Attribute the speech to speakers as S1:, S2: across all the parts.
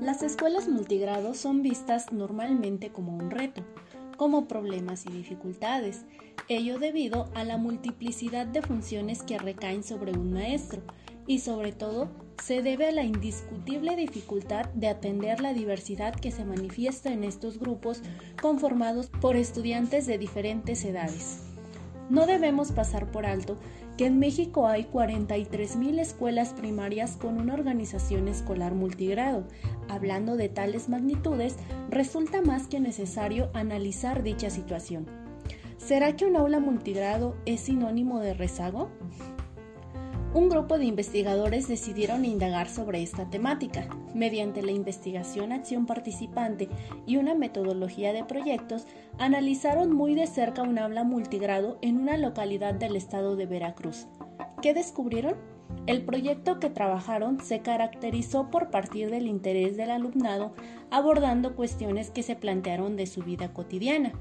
S1: Las escuelas multigrado son vistas normalmente como un reto, como problemas y dificultades, ello debido a la multiplicidad de funciones que recaen sobre un maestro y sobre todo se debe a la indiscutible dificultad de atender la diversidad que se manifiesta en estos grupos conformados por estudiantes de diferentes edades. No debemos pasar por alto que en México hay 43.000 escuelas primarias con una organización escolar multigrado. Hablando de tales magnitudes, resulta más que necesario analizar dicha situación. ¿Será que un aula multigrado es sinónimo de rezago? Un grupo de investigadores decidieron indagar sobre esta temática. Mediante la investigación acción participante y una metodología de proyectos, analizaron muy de cerca un aula multigrado en una localidad del estado de Veracruz. ¿Qué descubrieron? El proyecto que trabajaron se caracterizó por partir del interés del alumnado abordando cuestiones que se plantearon de su vida cotidiana.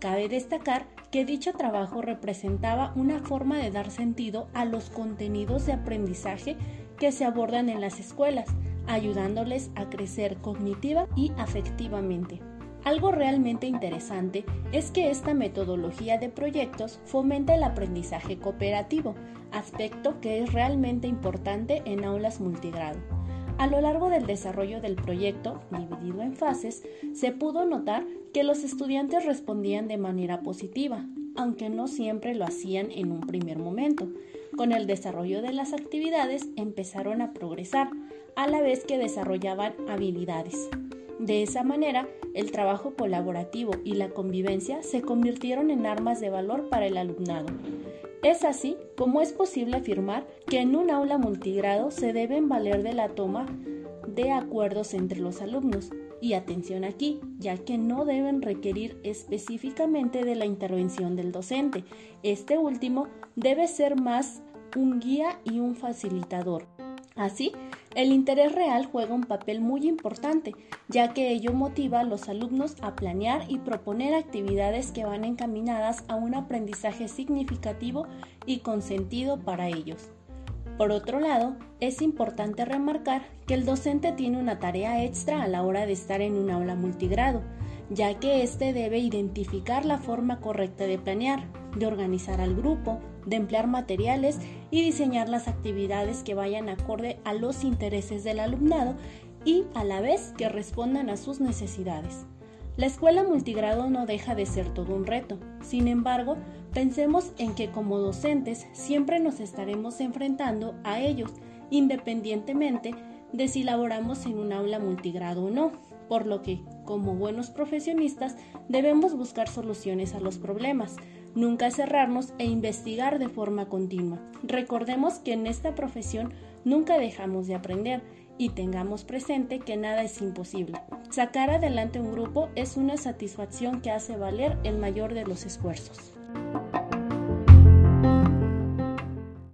S1: Cabe destacar que dicho trabajo representaba una forma de dar sentido a los contenidos de aprendizaje que se abordan en las escuelas, ayudándoles a crecer cognitiva y afectivamente. Algo realmente interesante es que esta metodología de proyectos fomenta el aprendizaje cooperativo, aspecto que es realmente importante en aulas multigrado. A lo largo del desarrollo del proyecto, dividido en fases, se pudo notar que los estudiantes respondían de manera positiva, aunque no siempre lo hacían en un primer momento. Con el desarrollo de las actividades empezaron a progresar, a la vez que desarrollaban habilidades. De esa manera, el trabajo colaborativo y la convivencia se convirtieron en armas de valor para el alumnado. Es así como es posible afirmar que en un aula multigrado se deben valer de la toma de acuerdos entre los alumnos. Y atención aquí, ya que no deben requerir específicamente de la intervención del docente. Este último debe ser más un guía y un facilitador. Así, el interés real juega un papel muy importante, ya que ello motiva a los alumnos a planear y proponer actividades que van encaminadas a un aprendizaje significativo y con sentido para ellos. Por otro lado, es importante remarcar que el docente tiene una tarea extra a la hora de estar en un aula multigrado, ya que éste debe identificar la forma correcta de planear, de organizar al grupo, de emplear materiales y diseñar las actividades que vayan acorde a los intereses del alumnado y a la vez que respondan a sus necesidades. La escuela multigrado no deja de ser todo un reto. Sin embargo, pensemos en que como docentes siempre nos estaremos enfrentando a ellos, independientemente de si laboramos en un aula multigrado o no por lo que, como buenos profesionistas, debemos buscar soluciones a los problemas, nunca cerrarnos e investigar de forma continua. Recordemos que en esta profesión nunca dejamos de aprender y tengamos presente que nada es imposible. Sacar adelante un grupo es una satisfacción que hace valer el mayor de los esfuerzos.